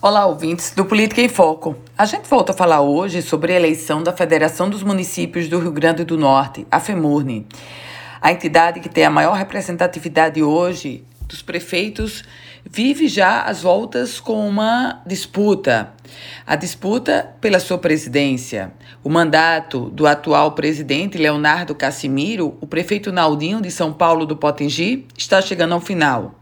Olá, ouvintes do Política em Foco. A gente volta a falar hoje sobre a eleição da Federação dos Municípios do Rio Grande do Norte, a FEMURNE. A entidade que tem a maior representatividade hoje dos prefeitos vive já as voltas com uma disputa. A disputa pela sua presidência. O mandato do atual presidente Leonardo Cassimiro, o prefeito Naldinho de São Paulo do Potengi, está chegando ao final.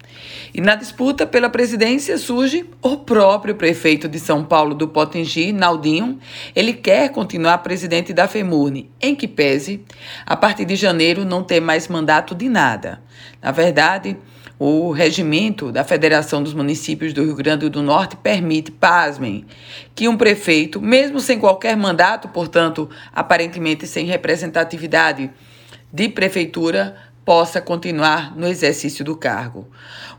E na disputa pela presidência surge o próprio prefeito de São Paulo do Potengi, Naldinho. Ele quer continuar presidente da FEMURNE, em que pese, a partir de janeiro, não ter mais mandato de nada. Na verdade, o regimento da Federação dos Municípios do Rio Grande do Norte permite, pasmem, que um prefeito, mesmo sem qualquer mandato, portanto, aparentemente sem representatividade de prefeitura, possa continuar no exercício do cargo.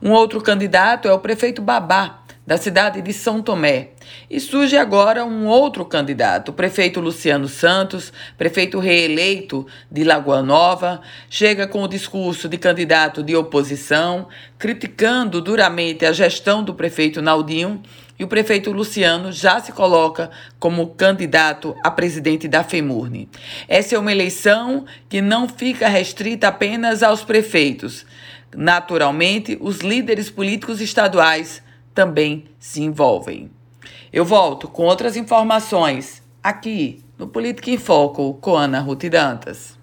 Um outro candidato é o prefeito Babá, da cidade de São Tomé. E surge agora um outro candidato, o prefeito Luciano Santos, prefeito reeleito de Lagoa Nova, chega com o discurso de candidato de oposição, criticando duramente a gestão do prefeito Naldinho e o prefeito Luciano já se coloca como candidato a presidente da FEMURNE. Essa é uma eleição que não fica restrita apenas aos prefeitos. Naturalmente, os líderes políticos estaduais também se envolvem. Eu volto com outras informações aqui no Política em Foco com Ana Ruth Dantas.